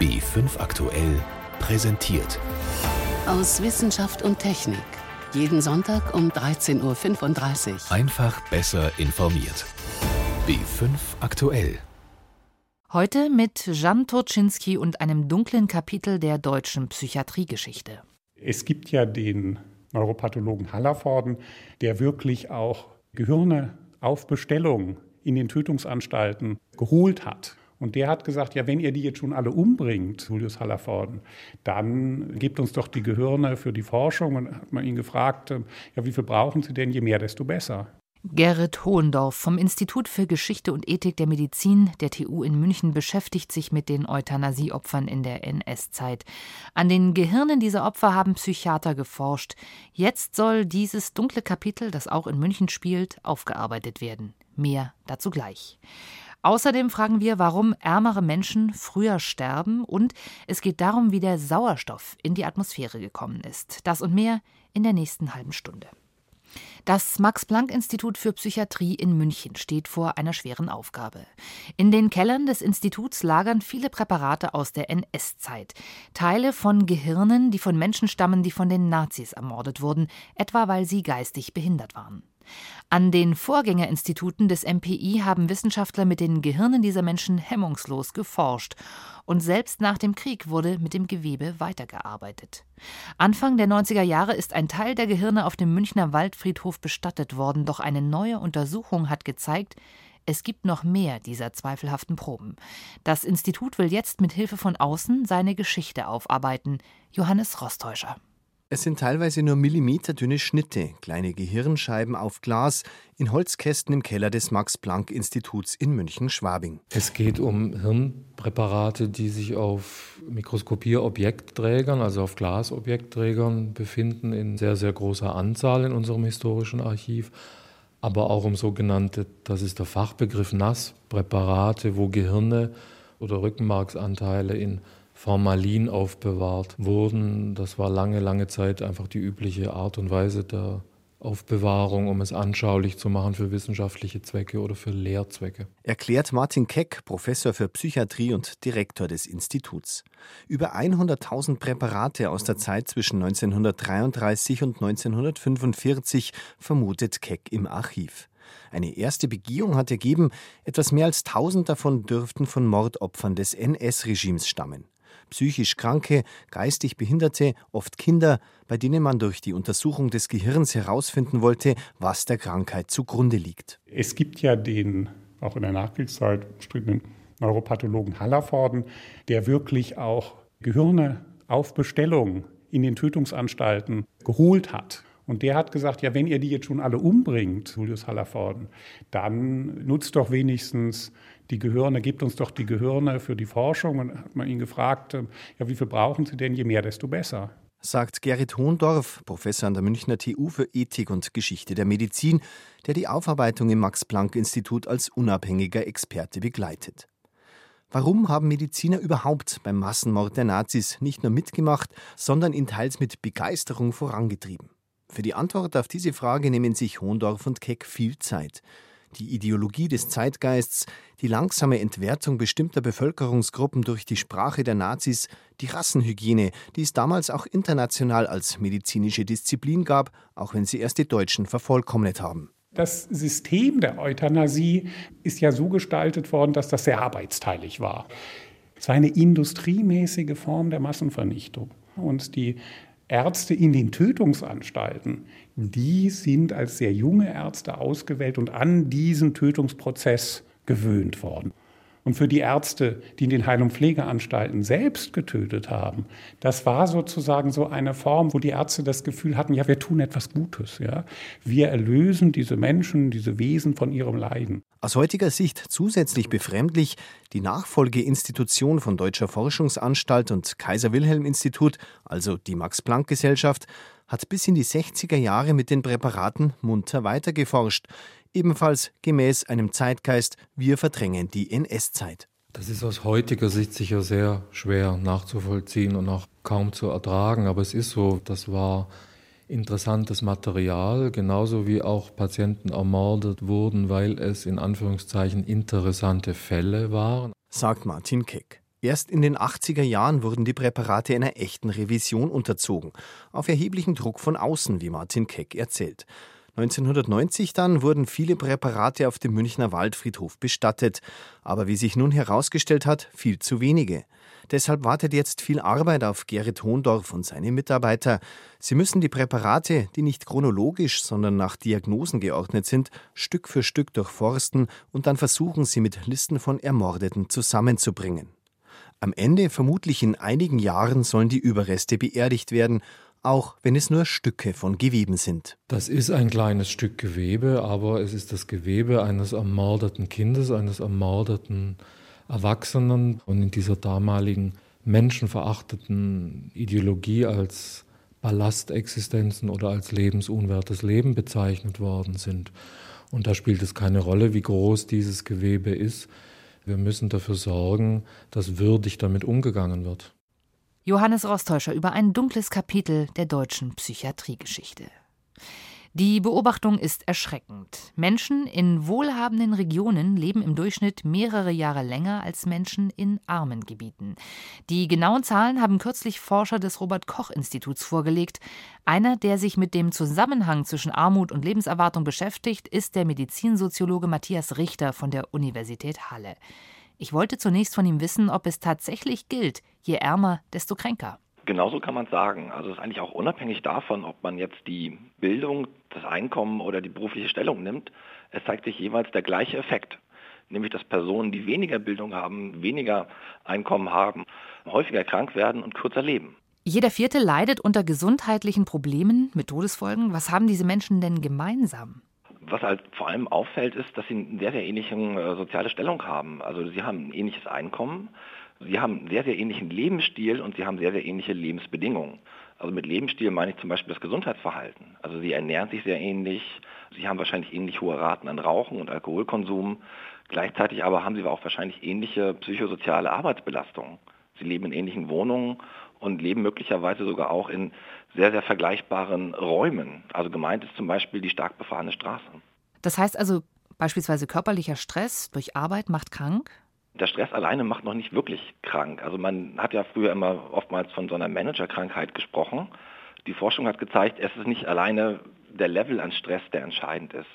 B5 aktuell präsentiert. Aus Wissenschaft und Technik. Jeden Sonntag um 13.35 Uhr. Einfach besser informiert. B5 aktuell. Heute mit Jan Turczynski und einem dunklen Kapitel der deutschen Psychiatriegeschichte. Es gibt ja den Neuropathologen Hallervorden, der wirklich auch Gehirne auf Bestellung in den Tötungsanstalten geholt hat. Und der hat gesagt, ja, wenn ihr die jetzt schon alle umbringt, Julius Hallervorden, dann gebt uns doch die Gehirne für die Forschung. Und hat man ihn gefragt, ja, wie viel brauchen Sie denn? Je mehr, desto besser. Gerrit Hohendorf vom Institut für Geschichte und Ethik der Medizin der TU in München beschäftigt sich mit den Euthanasieopfern in der NS-Zeit. An den Gehirnen dieser Opfer haben Psychiater geforscht. Jetzt soll dieses dunkle Kapitel, das auch in München spielt, aufgearbeitet werden. Mehr dazu gleich. Außerdem fragen wir, warum ärmere Menschen früher sterben und es geht darum, wie der Sauerstoff in die Atmosphäre gekommen ist. Das und mehr in der nächsten halben Stunde. Das Max-Planck-Institut für Psychiatrie in München steht vor einer schweren Aufgabe. In den Kellern des Instituts lagern viele Präparate aus der NS-Zeit. Teile von Gehirnen, die von Menschen stammen, die von den Nazis ermordet wurden, etwa weil sie geistig behindert waren. An den Vorgängerinstituten des MPI haben Wissenschaftler mit den Gehirnen dieser Menschen hemmungslos geforscht. Und selbst nach dem Krieg wurde mit dem Gewebe weitergearbeitet. Anfang der 90er Jahre ist ein Teil der Gehirne auf dem Münchner Waldfriedhof bestattet worden, doch eine neue Untersuchung hat gezeigt, es gibt noch mehr dieser zweifelhaften Proben. Das Institut will jetzt mit Hilfe von außen seine Geschichte aufarbeiten. Johannes Rostäuscher. Es sind teilweise nur millimeterdünne Schnitte, kleine Gehirnscheiben auf Glas, in Holzkästen im Keller des Max-Planck-Instituts in München-Schwabing. Es geht um Hirnpräparate, die sich auf Mikroskopierobjektträgern, also auf Glasobjektträgern befinden, in sehr, sehr großer Anzahl in unserem historischen Archiv. Aber auch um sogenannte, das ist der Fachbegriff Nasspräparate, wo Gehirne oder Rückenmarksanteile in Formalin aufbewahrt wurden. Das war lange, lange Zeit einfach die übliche Art und Weise der Aufbewahrung, um es anschaulich zu machen für wissenschaftliche Zwecke oder für Lehrzwecke. Erklärt Martin Keck, Professor für Psychiatrie und Direktor des Instituts. Über 100.000 Präparate aus der Zeit zwischen 1933 und 1945 vermutet Keck im Archiv. Eine erste Begehung hat ergeben, etwas mehr als 1000 davon dürften von Mordopfern des NS-Regimes stammen psychisch Kranke, geistig Behinderte, oft Kinder, bei denen man durch die Untersuchung des Gehirns herausfinden wollte, was der Krankheit zugrunde liegt. Es gibt ja den, auch in der Nachkriegszeit umstrittenen Neuropathologen Hallervorden, der wirklich auch Gehirne auf Bestellung in den Tötungsanstalten geholt hat. Und der hat gesagt, ja, wenn ihr die jetzt schon alle umbringt, Julius Hallervorden, dann nutzt doch wenigstens die Gehirne, gebt uns doch die Gehirne für die Forschung. Und hat man ihn gefragt, äh, ja, wie viel brauchen Sie denn? Je mehr, desto besser. Sagt Gerrit Hohendorf, Professor an der Münchner TU für Ethik und Geschichte der Medizin, der die Aufarbeitung im Max-Planck-Institut als unabhängiger Experte begleitet. Warum haben Mediziner überhaupt beim Massenmord der Nazis nicht nur mitgemacht, sondern ihn teils mit Begeisterung vorangetrieben? Für die Antwort auf diese Frage nehmen sich Hohendorf und Keck viel Zeit die Ideologie des Zeitgeists, die langsame Entwertung bestimmter Bevölkerungsgruppen durch die Sprache der Nazis, die Rassenhygiene, die es damals auch international als medizinische Disziplin gab, auch wenn sie erst die Deutschen vervollkommnet haben. Das System der Euthanasie ist ja so gestaltet worden, dass das sehr arbeitsteilig war. Es war eine industriemäßige Form der Massenvernichtung. Und die Ärzte in den Tötungsanstalten, die sind als sehr junge Ärzte ausgewählt und an diesen Tötungsprozess gewöhnt worden. Und für die Ärzte, die in den Heil- und Pflegeanstalten selbst getötet haben, das war sozusagen so eine Form, wo die Ärzte das Gefühl hatten, ja, wir tun etwas Gutes. Ja? Wir erlösen diese Menschen, diese Wesen von ihrem Leiden. Aus heutiger Sicht zusätzlich befremdlich, die Nachfolgeinstitution von Deutscher Forschungsanstalt und Kaiser Wilhelm Institut, also die Max-Planck-Gesellschaft, hat bis in die 60er Jahre mit den Präparaten munter weitergeforscht ebenfalls gemäß einem Zeitgeist, wir verdrängen die NS-Zeit. Das ist aus heutiger Sicht sicher sehr schwer nachzuvollziehen und auch kaum zu ertragen, aber es ist so, das war interessantes Material, genauso wie auch Patienten ermordet wurden, weil es in Anführungszeichen interessante Fälle waren. Sagt Martin Keck. Erst in den 80er Jahren wurden die Präparate einer echten Revision unterzogen, auf erheblichen Druck von außen, wie Martin Keck erzählt. 1990 dann wurden viele Präparate auf dem Münchner Waldfriedhof bestattet, aber wie sich nun herausgestellt hat, viel zu wenige. Deshalb wartet jetzt viel Arbeit auf Gerrit Hohndorf und seine Mitarbeiter. Sie müssen die Präparate, die nicht chronologisch, sondern nach Diagnosen geordnet sind, Stück für Stück durchforsten und dann versuchen, sie mit Listen von Ermordeten zusammenzubringen. Am Ende, vermutlich in einigen Jahren, sollen die Überreste beerdigt werden, auch wenn es nur Stücke von Geweben sind. Das ist ein kleines Stück Gewebe, aber es ist das Gewebe eines ermordeten Kindes, eines ermordeten Erwachsenen und in dieser damaligen menschenverachteten Ideologie als Ballastexistenzen oder als lebensunwertes Leben bezeichnet worden sind. Und da spielt es keine Rolle, wie groß dieses Gewebe ist. Wir müssen dafür sorgen, dass würdig damit umgegangen wird. Johannes Rostäuscher über ein dunkles Kapitel der deutschen Psychiatriegeschichte. Die Beobachtung ist erschreckend. Menschen in wohlhabenden Regionen leben im Durchschnitt mehrere Jahre länger als Menschen in armen Gebieten. Die genauen Zahlen haben kürzlich Forscher des Robert Koch Instituts vorgelegt. Einer, der sich mit dem Zusammenhang zwischen Armut und Lebenserwartung beschäftigt, ist der Medizinsoziologe Matthias Richter von der Universität Halle. Ich wollte zunächst von ihm wissen, ob es tatsächlich gilt, je ärmer, desto kränker. Genauso kann man sagen. Also es ist eigentlich auch unabhängig davon, ob man jetzt die Bildung, das Einkommen oder die berufliche Stellung nimmt. Es zeigt sich jeweils der gleiche Effekt. Nämlich, dass Personen, die weniger Bildung haben, weniger Einkommen haben, häufiger krank werden und kürzer leben. Jeder Vierte leidet unter gesundheitlichen Problemen mit Todesfolgen. Was haben diese Menschen denn gemeinsam? Was halt vor allem auffällt, ist, dass sie eine sehr, sehr ähnliche äh, soziale Stellung haben. Also sie haben ein ähnliches Einkommen, Sie haben einen sehr, sehr ähnlichen Lebensstil und sie haben sehr, sehr ähnliche Lebensbedingungen. Also mit Lebensstil meine ich zum Beispiel das Gesundheitsverhalten. Also sie ernähren sich sehr ähnlich, sie haben wahrscheinlich ähnlich hohe Raten an Rauchen und Alkoholkonsum. Gleichzeitig aber haben sie auch wahrscheinlich ähnliche psychosoziale Arbeitsbelastungen. Sie leben in ähnlichen Wohnungen und leben möglicherweise sogar auch in sehr, sehr vergleichbaren Räumen. Also gemeint ist zum Beispiel die stark befahrene Straße. Das heißt also beispielsweise körperlicher Stress durch Arbeit macht krank? Der Stress alleine macht noch nicht wirklich krank. Also man hat ja früher immer oftmals von so einer Managerkrankheit gesprochen. Die Forschung hat gezeigt, es ist nicht alleine der Level an Stress, der entscheidend ist,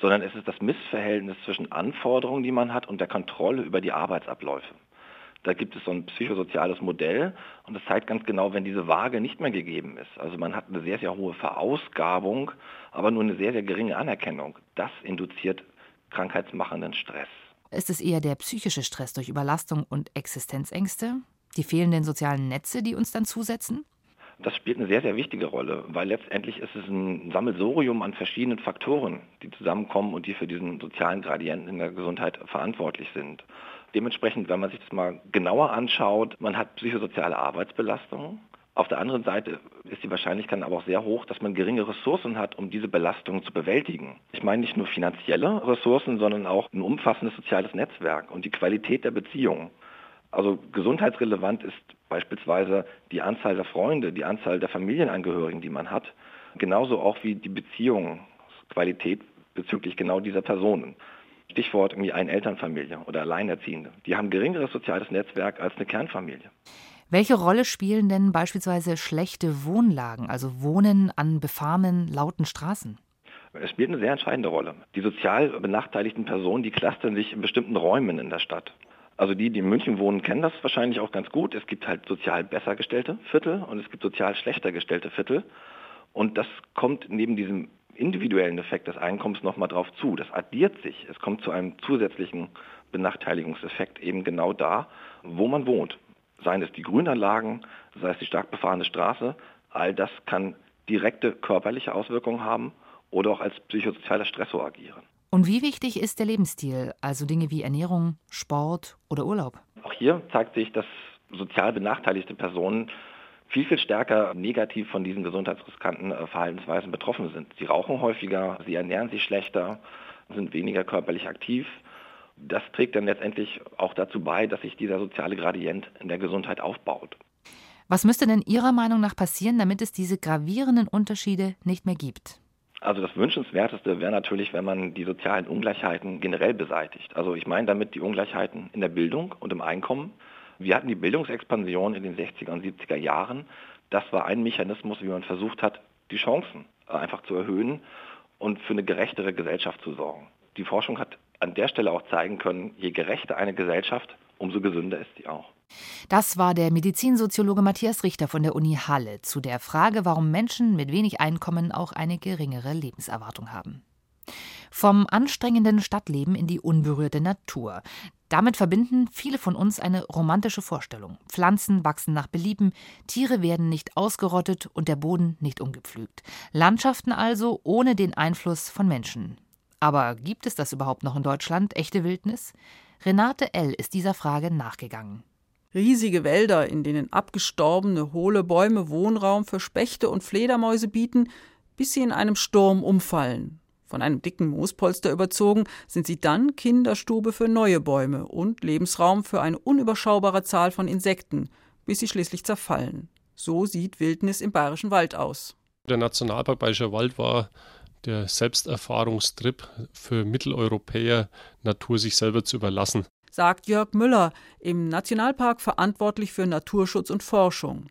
sondern es ist das Missverhältnis zwischen Anforderungen, die man hat, und der Kontrolle über die Arbeitsabläufe. Da gibt es so ein psychosoziales Modell und das zeigt ganz genau, wenn diese Waage nicht mehr gegeben ist. Also man hat eine sehr, sehr hohe Verausgabung, aber nur eine sehr, sehr geringe Anerkennung. Das induziert krankheitsmachenden Stress. Ist es eher der psychische Stress durch Überlastung und Existenzängste? Die fehlenden sozialen Netze, die uns dann zusetzen? Das spielt eine sehr, sehr wichtige Rolle, weil letztendlich ist es ein Sammelsorium an verschiedenen Faktoren, die zusammenkommen und die für diesen sozialen Gradienten in der Gesundheit verantwortlich sind. Dementsprechend, wenn man sich das mal genauer anschaut, man hat psychosoziale Arbeitsbelastungen, auf der anderen Seite ist die Wahrscheinlichkeit aber auch sehr hoch, dass man geringe Ressourcen hat, um diese Belastungen zu bewältigen. Ich meine nicht nur finanzielle Ressourcen, sondern auch ein umfassendes soziales Netzwerk und die Qualität der Beziehungen. Also gesundheitsrelevant ist beispielsweise die Anzahl der Freunde, die Anzahl der Familienangehörigen, die man hat, genauso auch wie die Beziehungsqualität bezüglich genau dieser Personen. Stichwort irgendwie eine Elternfamilie oder Alleinerziehende. Die haben geringeres soziales Netzwerk als eine Kernfamilie. Welche Rolle spielen denn beispielsweise schlechte Wohnlagen, also Wohnen an befahrenen, lauten Straßen? Es spielt eine sehr entscheidende Rolle. Die sozial benachteiligten Personen, die clustern sich in bestimmten Räumen in der Stadt. Also die, die in München wohnen, kennen das wahrscheinlich auch ganz gut. Es gibt halt sozial besser gestellte Viertel und es gibt sozial schlechter gestellte Viertel. Und das kommt neben diesem individuellen Effekt des Einkommens nochmal drauf zu. Das addiert sich. Es kommt zu einem zusätzlichen Benachteiligungseffekt eben genau da, wo man wohnt seien es die Grünanlagen, sei es die stark befahrene Straße, all das kann direkte körperliche Auswirkungen haben oder auch als psychosozialer Stressor agieren. Und wie wichtig ist der Lebensstil, also Dinge wie Ernährung, Sport oder Urlaub? Auch hier zeigt sich, dass sozial benachteiligte Personen viel, viel stärker negativ von diesen gesundheitsriskanten äh, Verhaltensweisen betroffen sind. Sie rauchen häufiger, sie ernähren sich schlechter, sind weniger körperlich aktiv das trägt dann letztendlich auch dazu bei, dass sich dieser soziale Gradient in der Gesundheit aufbaut. Was müsste denn Ihrer Meinung nach passieren, damit es diese gravierenden Unterschiede nicht mehr gibt? Also das Wünschenswerteste wäre natürlich, wenn man die sozialen Ungleichheiten generell beseitigt. Also ich meine damit die Ungleichheiten in der Bildung und im Einkommen. Wir hatten die Bildungsexpansion in den 60er und 70er Jahren. Das war ein Mechanismus, wie man versucht hat, die Chancen einfach zu erhöhen und für eine gerechtere Gesellschaft zu sorgen. Die Forschung hat an der Stelle auch zeigen können, je gerechter eine Gesellschaft, umso gesünder ist sie auch. Das war der Medizinsoziologe Matthias Richter von der Uni Halle zu der Frage, warum Menschen mit wenig Einkommen auch eine geringere Lebenserwartung haben. Vom anstrengenden Stadtleben in die unberührte Natur. Damit verbinden viele von uns eine romantische Vorstellung. Pflanzen wachsen nach Belieben, Tiere werden nicht ausgerottet und der Boden nicht umgepflügt. Landschaften also ohne den Einfluss von Menschen. Aber gibt es das überhaupt noch in Deutschland, echte Wildnis? Renate L. ist dieser Frage nachgegangen. Riesige Wälder, in denen abgestorbene, hohle Bäume Wohnraum für Spechte und Fledermäuse bieten, bis sie in einem Sturm umfallen. Von einem dicken Moospolster überzogen, sind sie dann Kinderstube für neue Bäume und Lebensraum für eine unüberschaubare Zahl von Insekten, bis sie schließlich zerfallen. So sieht Wildnis im Bayerischen Wald aus. Der Nationalpark Bayerischer Wald war der Selbsterfahrungstrip für Mitteleuropäer, Natur sich selber zu überlassen sagt Jörg Müller, im Nationalpark verantwortlich für Naturschutz und Forschung.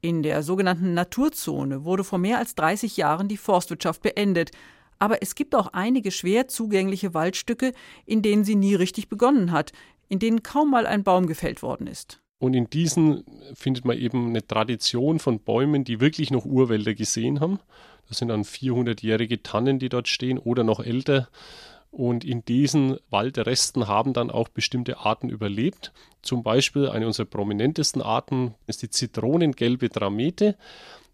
In der sogenannten Naturzone wurde vor mehr als 30 Jahren die Forstwirtschaft beendet. Aber es gibt auch einige schwer zugängliche Waldstücke, in denen sie nie richtig begonnen hat, in denen kaum mal ein Baum gefällt worden ist. Und in diesen findet man eben eine Tradition von Bäumen, die wirklich noch Urwälder gesehen haben. Das sind dann 400-jährige Tannen, die dort stehen oder noch älter. Und in diesen Waldresten haben dann auch bestimmte Arten überlebt. Zum Beispiel eine unserer prominentesten Arten ist die zitronengelbe Dramete.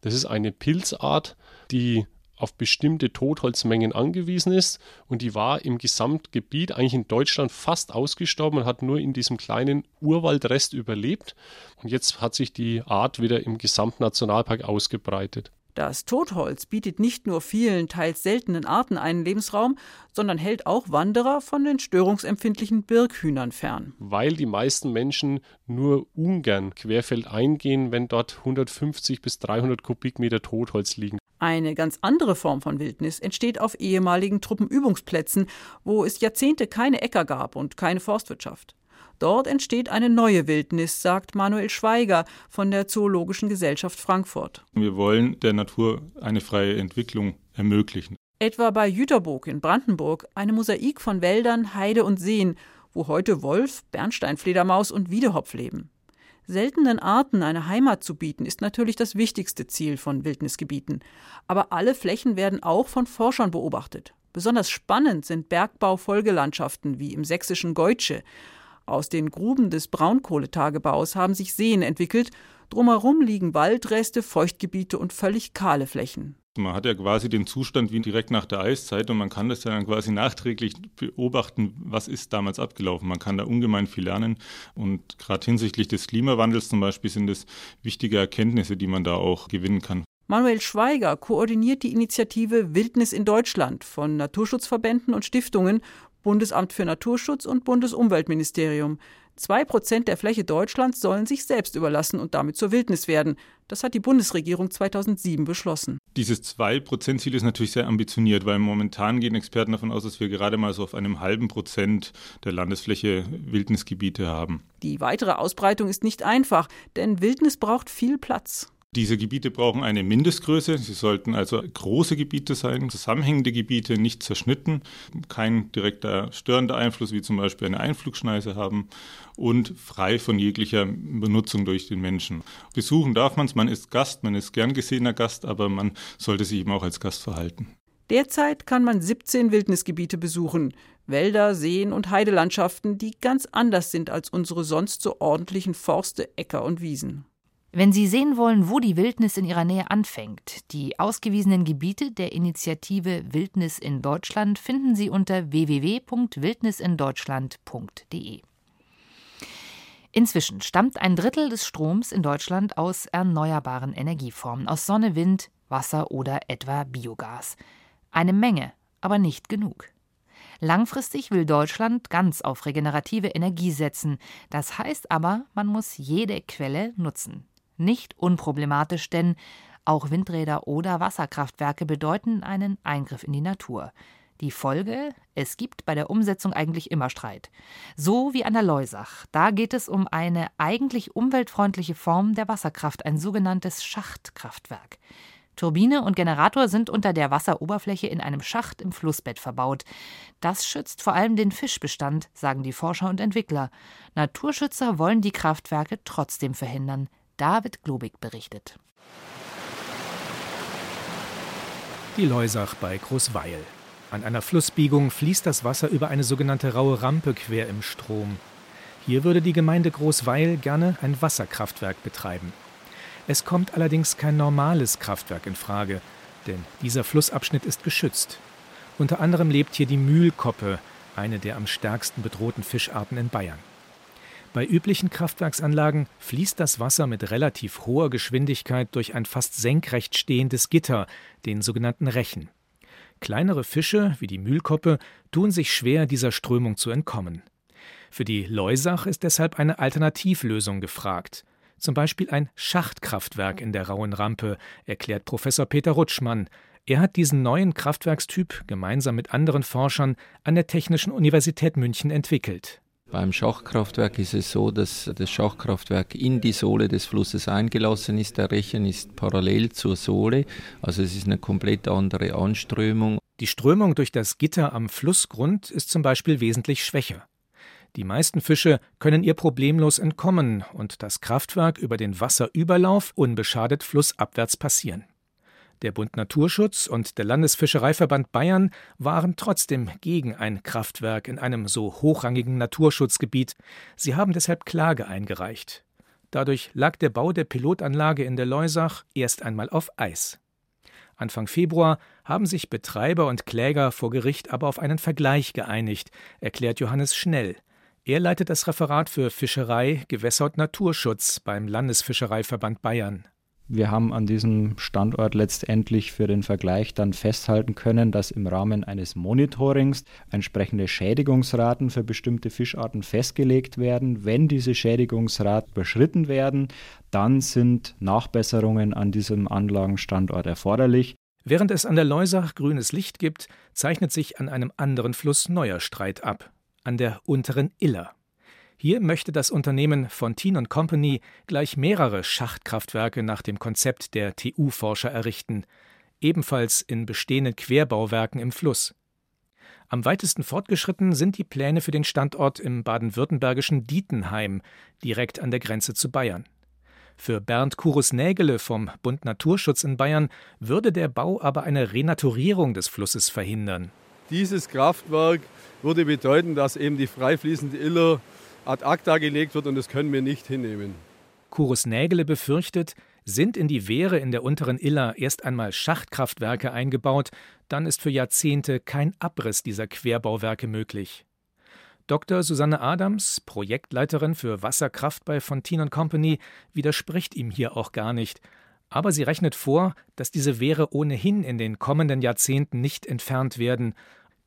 Das ist eine Pilzart, die auf bestimmte Totholzmengen angewiesen ist und die war im Gesamtgebiet eigentlich in Deutschland fast ausgestorben und hat nur in diesem kleinen Urwaldrest überlebt und jetzt hat sich die Art wieder im Gesamtnationalpark ausgebreitet. Das Totholz bietet nicht nur vielen, teils seltenen Arten einen Lebensraum, sondern hält auch Wanderer von den störungsempfindlichen Birkhühnern fern. Weil die meisten Menschen nur ungern querfeldein gehen, wenn dort 150 bis 300 Kubikmeter Totholz liegen. Eine ganz andere Form von Wildnis entsteht auf ehemaligen Truppenübungsplätzen, wo es Jahrzehnte keine Äcker gab und keine Forstwirtschaft. Dort entsteht eine neue Wildnis, sagt Manuel Schweiger von der Zoologischen Gesellschaft Frankfurt. Wir wollen der Natur eine freie Entwicklung ermöglichen. Etwa bei Jüterburg in Brandenburg eine Mosaik von Wäldern, Heide und Seen, wo heute Wolf, Bernsteinfledermaus und Wiedehopf leben. Seltenen Arten eine Heimat zu bieten, ist natürlich das wichtigste Ziel von Wildnisgebieten. Aber alle Flächen werden auch von Forschern beobachtet. Besonders spannend sind Bergbaufolgelandschaften wie im sächsischen Geutsche. Aus den Gruben des Braunkohletagebaus haben sich Seen entwickelt, drumherum liegen Waldreste, Feuchtgebiete und völlig kahle Flächen. Man hat ja quasi den Zustand wie direkt nach der Eiszeit und man kann das ja dann quasi nachträglich beobachten, was ist damals abgelaufen. Man kann da ungemein viel lernen und gerade hinsichtlich des Klimawandels zum Beispiel sind es wichtige Erkenntnisse, die man da auch gewinnen kann. Manuel Schweiger koordiniert die Initiative Wildnis in Deutschland von Naturschutzverbänden und Stiftungen Bundesamt für Naturschutz und Bundesumweltministerium. Zwei Prozent der Fläche Deutschlands sollen sich selbst überlassen und damit zur Wildnis werden. Das hat die Bundesregierung 2007 beschlossen. Dieses Zwei-Prozent-Ziel ist natürlich sehr ambitioniert, weil momentan gehen Experten davon aus, dass wir gerade mal so auf einem halben Prozent der Landesfläche Wildnisgebiete haben. Die weitere Ausbreitung ist nicht einfach, denn Wildnis braucht viel Platz. Diese Gebiete brauchen eine Mindestgröße. Sie sollten also große Gebiete sein, zusammenhängende Gebiete, nicht zerschnitten, kein direkter störender Einfluss wie zum Beispiel eine Einflugschneise haben und frei von jeglicher Benutzung durch den Menschen. Besuchen darf man es, man ist Gast, man ist gern gesehener Gast, aber man sollte sich eben auch als Gast verhalten. Derzeit kann man 17 Wildnisgebiete besuchen. Wälder, Seen und Heidelandschaften, die ganz anders sind als unsere sonst so ordentlichen Forste, Äcker und Wiesen. Wenn Sie sehen wollen, wo die Wildnis in Ihrer Nähe anfängt, die ausgewiesenen Gebiete der Initiative Wildnis in Deutschland finden Sie unter www.wildnisindeutschland.de. Inzwischen stammt ein Drittel des Stroms in Deutschland aus erneuerbaren Energieformen, aus Sonne, Wind, Wasser oder etwa Biogas. Eine Menge, aber nicht genug. Langfristig will Deutschland ganz auf regenerative Energie setzen. Das heißt aber, man muss jede Quelle nutzen. Nicht unproblematisch, denn auch Windräder oder Wasserkraftwerke bedeuten einen Eingriff in die Natur. Die Folge? Es gibt bei der Umsetzung eigentlich immer Streit. So wie an der Leusach. Da geht es um eine eigentlich umweltfreundliche Form der Wasserkraft, ein sogenanntes Schachtkraftwerk. Turbine und Generator sind unter der Wasseroberfläche in einem Schacht im Flussbett verbaut. Das schützt vor allem den Fischbestand, sagen die Forscher und Entwickler. Naturschützer wollen die Kraftwerke trotzdem verhindern. David Globig berichtet. Die Leusach bei Großweil. An einer Flussbiegung fließt das Wasser über eine sogenannte raue Rampe quer im Strom. Hier würde die Gemeinde Großweil gerne ein Wasserkraftwerk betreiben. Es kommt allerdings kein normales Kraftwerk in Frage, denn dieser Flussabschnitt ist geschützt. Unter anderem lebt hier die Mühlkoppe, eine der am stärksten bedrohten Fischarten in Bayern. Bei üblichen Kraftwerksanlagen fließt das Wasser mit relativ hoher Geschwindigkeit durch ein fast senkrecht stehendes Gitter, den sogenannten Rechen. Kleinere Fische, wie die Mühlkoppe, tun sich schwer, dieser Strömung zu entkommen. Für die Leusach ist deshalb eine Alternativlösung gefragt. Zum Beispiel ein Schachtkraftwerk in der rauen Rampe, erklärt Professor Peter Rutschmann. Er hat diesen neuen Kraftwerkstyp gemeinsam mit anderen Forschern an der Technischen Universität München entwickelt. Beim Schachkraftwerk ist es so, dass das Schachkraftwerk in die Sohle des Flusses eingelassen ist. Der Rechen ist parallel zur Sohle, also es ist eine komplett andere Anströmung. Die Strömung durch das Gitter am Flussgrund ist zum Beispiel wesentlich schwächer. Die meisten Fische können ihr problemlos entkommen und das Kraftwerk über den Wasserüberlauf unbeschadet flussabwärts passieren. Der Bund Naturschutz und der Landesfischereiverband Bayern waren trotzdem gegen ein Kraftwerk in einem so hochrangigen Naturschutzgebiet. Sie haben deshalb Klage eingereicht. Dadurch lag der Bau der Pilotanlage in der Leusach erst einmal auf Eis. Anfang Februar haben sich Betreiber und Kläger vor Gericht aber auf einen Vergleich geeinigt, erklärt Johannes Schnell. Er leitet das Referat für Fischerei, Gewässer und Naturschutz beim Landesfischereiverband Bayern. Wir haben an diesem Standort letztendlich für den Vergleich dann festhalten können, dass im Rahmen eines Monitorings entsprechende Schädigungsraten für bestimmte Fischarten festgelegt werden. Wenn diese Schädigungsraten überschritten werden, dann sind Nachbesserungen an diesem Anlagenstandort erforderlich. Während es an der Leusach grünes Licht gibt, zeichnet sich an einem anderen Fluss neuer Streit ab, an der unteren Iller. Hier möchte das Unternehmen Fontin Company gleich mehrere Schachtkraftwerke nach dem Konzept der TU-Forscher errichten, ebenfalls in bestehenden Querbauwerken im Fluss. Am weitesten fortgeschritten sind die Pläne für den Standort im baden-württembergischen Dietenheim, direkt an der Grenze zu Bayern. Für Bernd Kurus-Nägele vom Bund Naturschutz in Bayern würde der Bau aber eine Renaturierung des Flusses verhindern. Dieses Kraftwerk würde bedeuten, dass eben die frei fließende Iller ad acta gelegt wird und das können wir nicht hinnehmen. Kurus Nägele befürchtet, sind in die Wehre in der unteren Iller erst einmal Schachtkraftwerke eingebaut, dann ist für Jahrzehnte kein Abriss dieser Querbauwerke möglich. Dr. Susanne Adams, Projektleiterin für Wasserkraft bei Fontin Company, widerspricht ihm hier auch gar nicht. Aber sie rechnet vor, dass diese Wehre ohnehin in den kommenden Jahrzehnten nicht entfernt werden.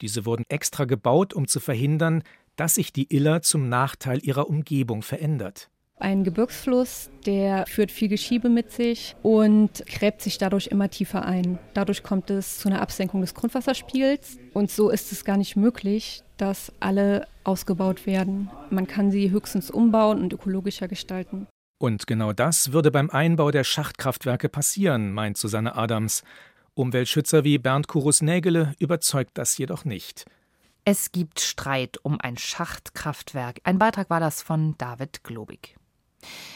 Diese wurden extra gebaut, um zu verhindern, dass sich die Iller zum Nachteil ihrer Umgebung verändert. Ein Gebirgsfluss, der führt viel Geschiebe mit sich und gräbt sich dadurch immer tiefer ein. Dadurch kommt es zu einer Absenkung des Grundwasserspiegels und so ist es gar nicht möglich, dass alle ausgebaut werden. Man kann sie höchstens umbauen und ökologischer gestalten. Und genau das würde beim Einbau der Schachtkraftwerke passieren, meint Susanne Adams. Umweltschützer wie Bernd Kurus-Nägele überzeugt das jedoch nicht. Es gibt Streit um ein Schachtkraftwerk. Ein Beitrag war das von David Globig.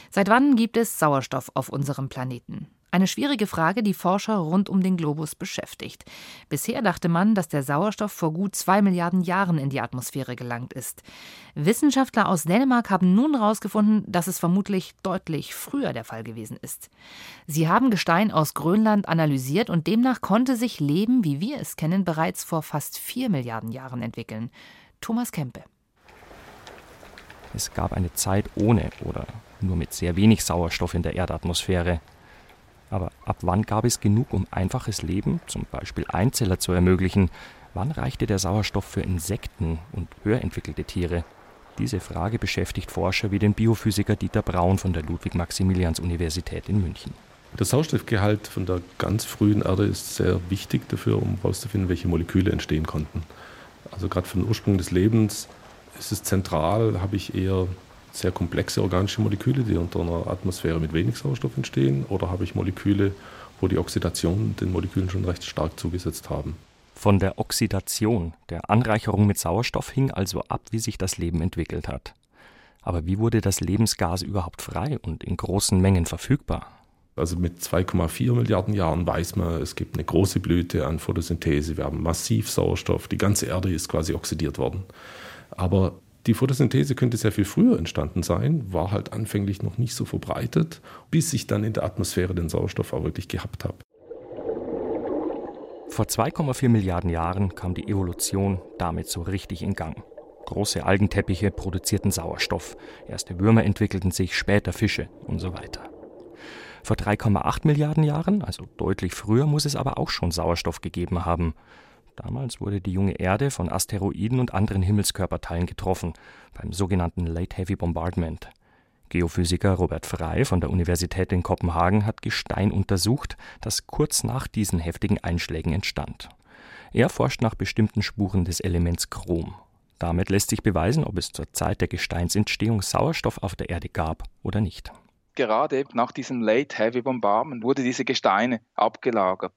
Seit wann gibt es Sauerstoff auf unserem Planeten? Eine schwierige Frage, die Forscher rund um den Globus beschäftigt. Bisher dachte man, dass der Sauerstoff vor gut zwei Milliarden Jahren in die Atmosphäre gelangt ist. Wissenschaftler aus Dänemark haben nun herausgefunden, dass es vermutlich deutlich früher der Fall gewesen ist. Sie haben Gestein aus Grönland analysiert und demnach konnte sich Leben, wie wir es kennen, bereits vor fast vier Milliarden Jahren entwickeln. Thomas Kempe. Es gab eine Zeit ohne oder nur mit sehr wenig Sauerstoff in der Erdatmosphäre. Aber ab wann gab es genug, um einfaches Leben, zum Beispiel Einzeller, zu ermöglichen? Wann reichte der Sauerstoff für Insekten und höher entwickelte Tiere? Diese Frage beschäftigt Forscher wie den Biophysiker Dieter Braun von der Ludwig-Maximilians-Universität in München. Der Sauerstoffgehalt von der ganz frühen Erde ist sehr wichtig dafür, um herauszufinden, welche Moleküle entstehen konnten. Also gerade für den Ursprung des Lebens ist es zentral, habe ich eher sehr komplexe organische Moleküle, die unter einer Atmosphäre mit wenig Sauerstoff entstehen, oder habe ich Moleküle, wo die Oxidation den Molekülen schon recht stark zugesetzt haben. Von der Oxidation, der Anreicherung mit Sauerstoff hing also ab, wie sich das Leben entwickelt hat. Aber wie wurde das Lebensgas überhaupt frei und in großen Mengen verfügbar? Also mit 2,4 Milliarden Jahren weiß man, es gibt eine große Blüte an Photosynthese. Wir haben massiv Sauerstoff. Die ganze Erde ist quasi oxidiert worden. Aber die Photosynthese könnte sehr viel früher entstanden sein, war halt anfänglich noch nicht so verbreitet, bis ich dann in der Atmosphäre den Sauerstoff auch wirklich gehabt habe. Vor 2,4 Milliarden Jahren kam die Evolution damit so richtig in Gang. Große Algenteppiche produzierten Sauerstoff, erste Würmer entwickelten sich, später Fische und so weiter. Vor 3,8 Milliarden Jahren, also deutlich früher, muss es aber auch schon Sauerstoff gegeben haben. Damals wurde die junge Erde von Asteroiden und anderen Himmelskörperteilen getroffen, beim sogenannten Late Heavy Bombardment. Geophysiker Robert Frey von der Universität in Kopenhagen hat Gestein untersucht, das kurz nach diesen heftigen Einschlägen entstand. Er forscht nach bestimmten Spuren des Elements Chrom. Damit lässt sich beweisen, ob es zur Zeit der Gesteinsentstehung Sauerstoff auf der Erde gab oder nicht. Gerade nach diesem Late Heavy Bombardment wurde diese Gesteine abgelagert.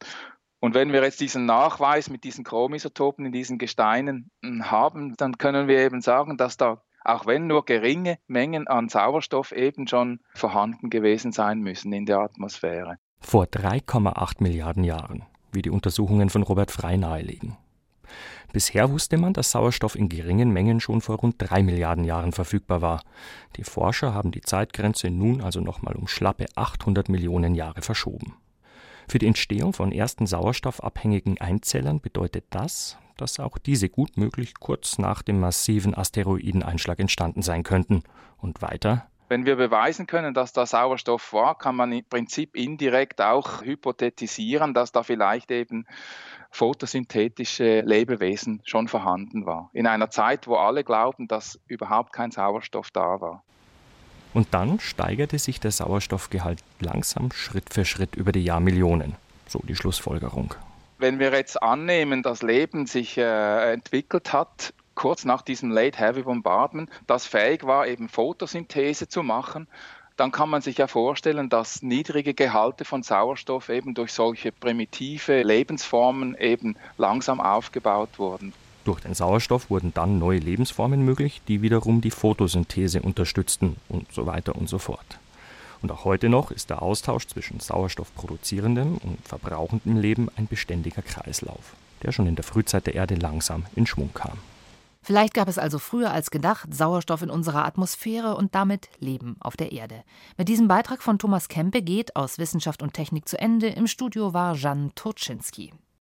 Und wenn wir jetzt diesen Nachweis mit diesen Chromisotopen in diesen Gesteinen hm, haben, dann können wir eben sagen, dass da auch wenn nur geringe Mengen an Sauerstoff eben schon vorhanden gewesen sein müssen in der Atmosphäre. Vor 3,8 Milliarden Jahren, wie die Untersuchungen von Robert Frey nahelegen. Bisher wusste man, dass Sauerstoff in geringen Mengen schon vor rund drei Milliarden Jahren verfügbar war. Die Forscher haben die Zeitgrenze nun also nochmal um schlappe 800 Millionen Jahre verschoben. Für die Entstehung von ersten sauerstoffabhängigen Einzellern bedeutet das, dass auch diese gut möglich kurz nach dem massiven Asteroideneinschlag entstanden sein könnten. Und weiter wenn wir beweisen können, dass da Sauerstoff war, kann man im Prinzip indirekt auch hypothetisieren, dass da vielleicht eben photosynthetische Lebewesen schon vorhanden war. In einer Zeit, wo alle glauben, dass überhaupt kein Sauerstoff da war. Und dann steigerte sich der Sauerstoffgehalt langsam Schritt für Schritt über die Jahrmillionen. So die Schlussfolgerung. Wenn wir jetzt annehmen, dass Leben sich äh, entwickelt hat, kurz nach diesem Late Heavy Bombardment, das fähig war, eben Photosynthese zu machen, dann kann man sich ja vorstellen, dass niedrige Gehalte von Sauerstoff eben durch solche primitive Lebensformen eben langsam aufgebaut wurden. Durch den Sauerstoff wurden dann neue Lebensformen möglich, die wiederum die Photosynthese unterstützten und so weiter und so fort. Und auch heute noch ist der Austausch zwischen sauerstoffproduzierendem und verbrauchendem Leben ein beständiger Kreislauf, der schon in der Frühzeit der Erde langsam in Schwung kam. Vielleicht gab es also früher als gedacht Sauerstoff in unserer Atmosphäre und damit Leben auf der Erde. Mit diesem Beitrag von Thomas Kempe geht aus Wissenschaft und Technik zu Ende. Im Studio war Jan Turczynski.